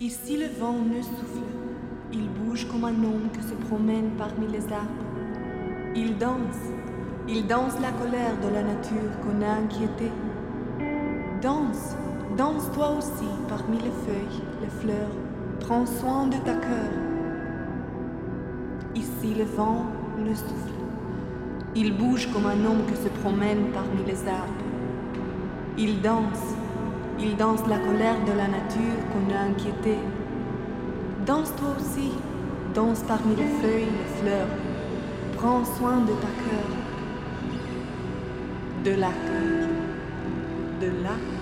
Ici le vent ne souffle, il bouge comme un homme que se promène parmi les arbres. Il danse, il danse la colère de la nature qu'on a inquiétée. Danse, danse toi aussi parmi les feuilles, les fleurs, prends soin de ta cœur. Ici le vent ne souffle, il bouge comme un homme que se promène parmi les arbres. Il danse, il danse la colère de la nature qu'on a inquiétée. Danse toi aussi, danse parmi les feuilles, les fleurs. Prends soin de ta cœur, de la cœur, de la,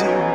do.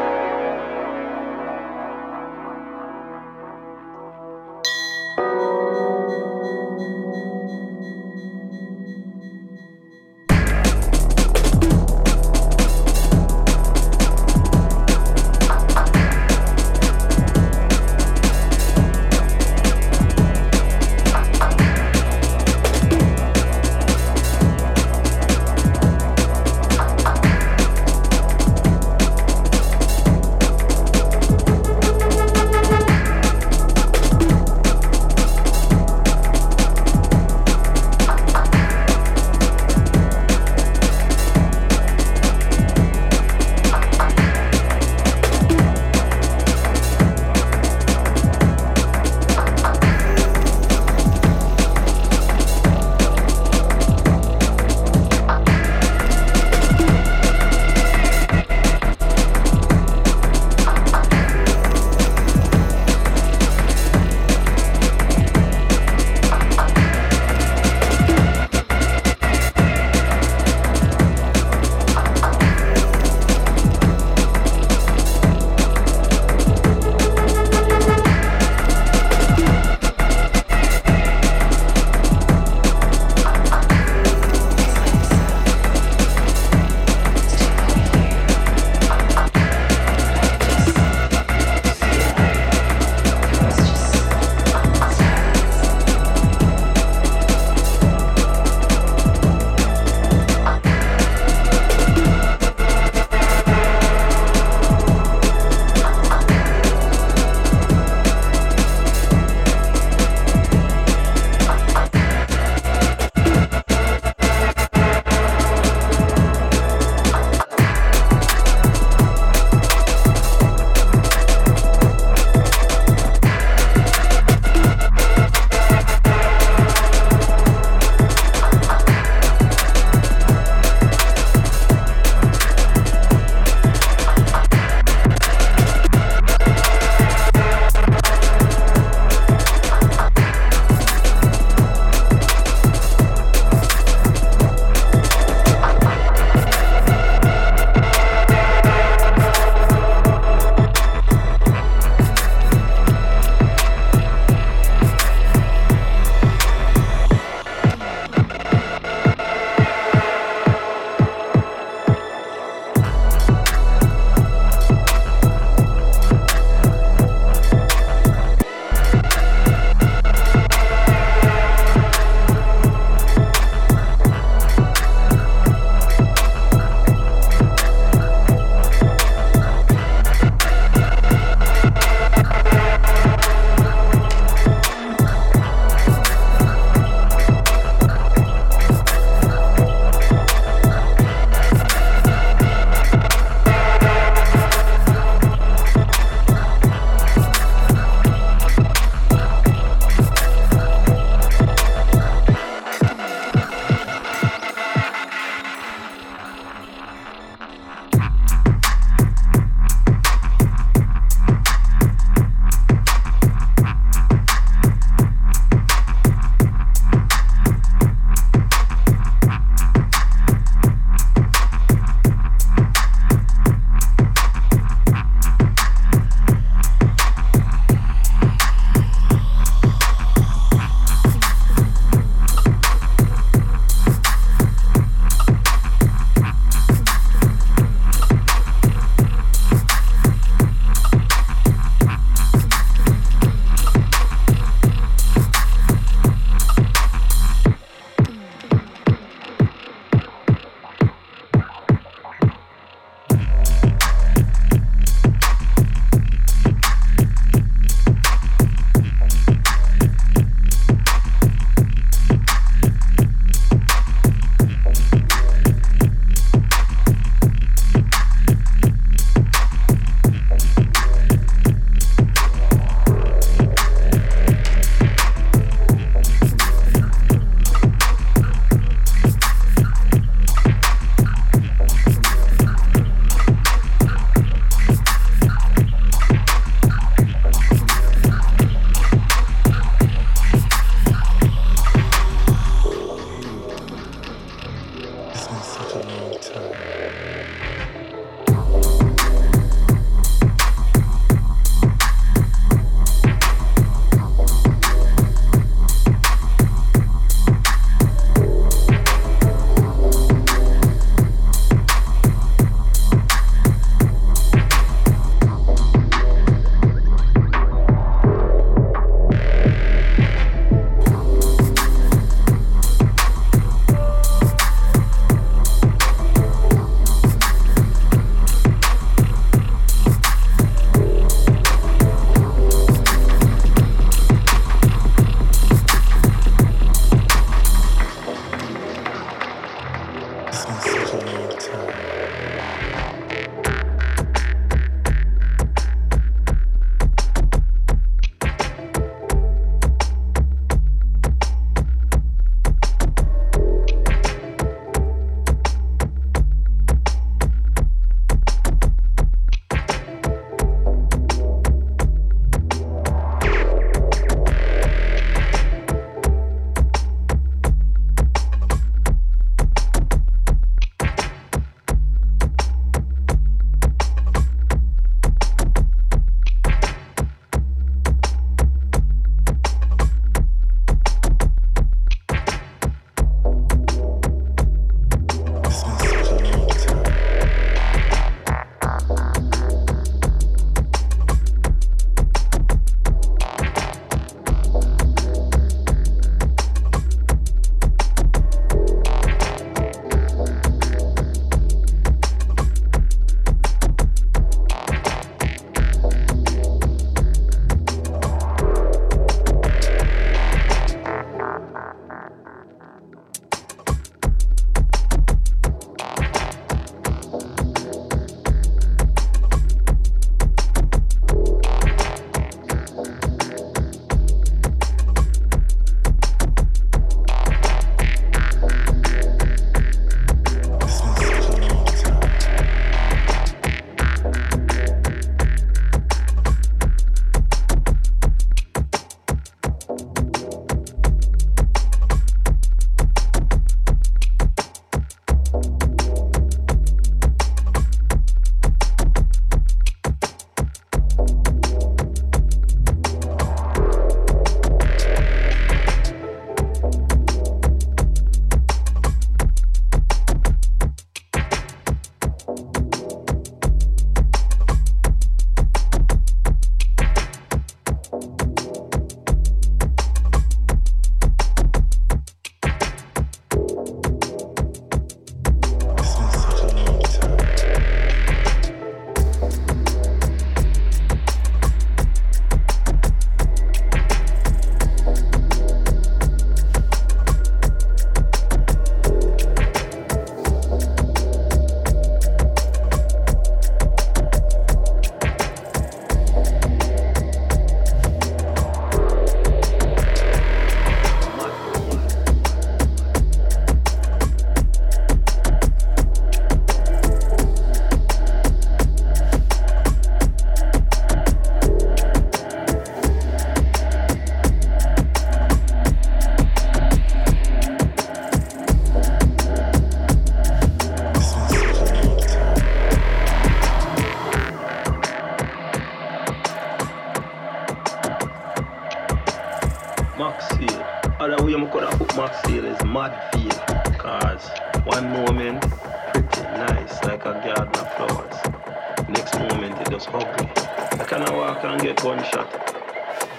gunshot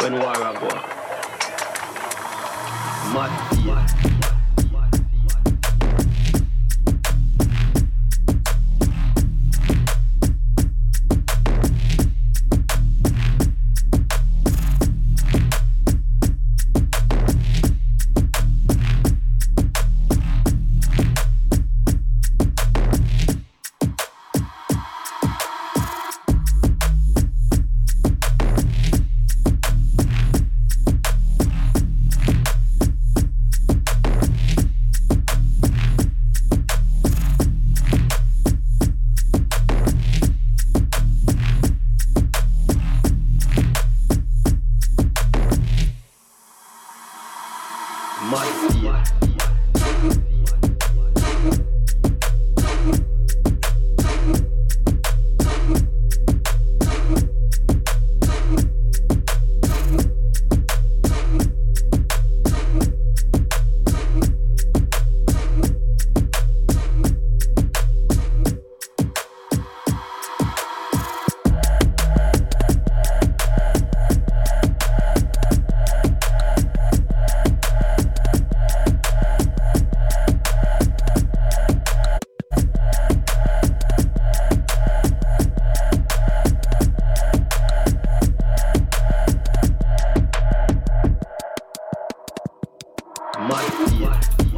when war a go. Mad My be.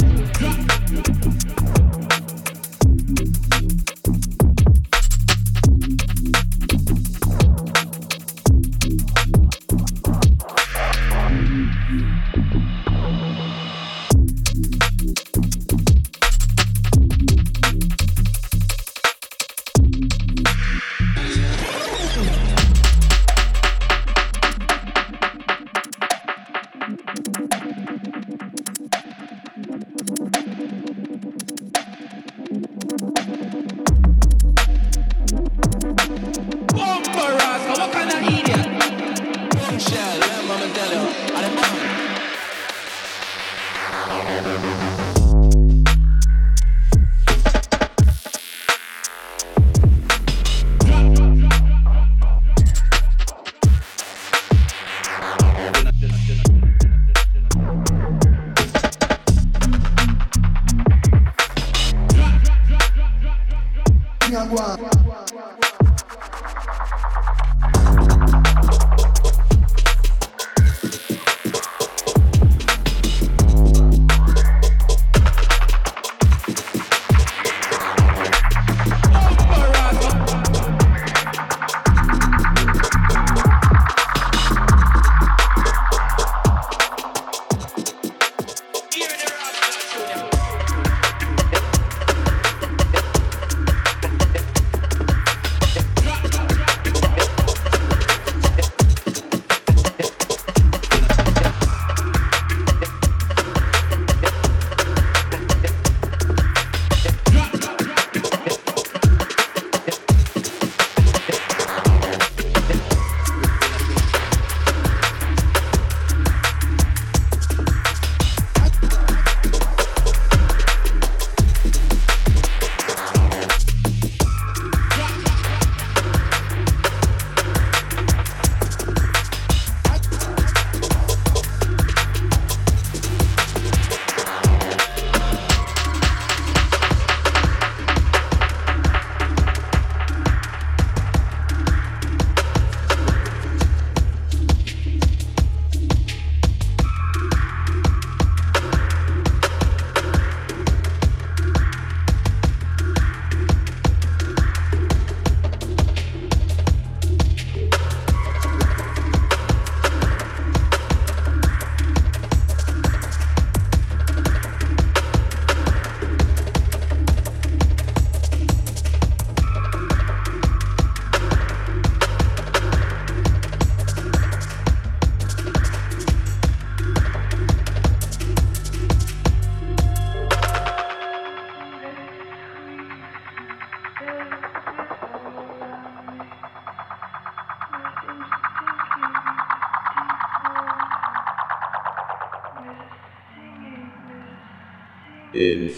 Yeah.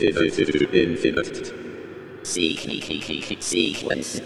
Infinite, sequence.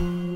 Bye.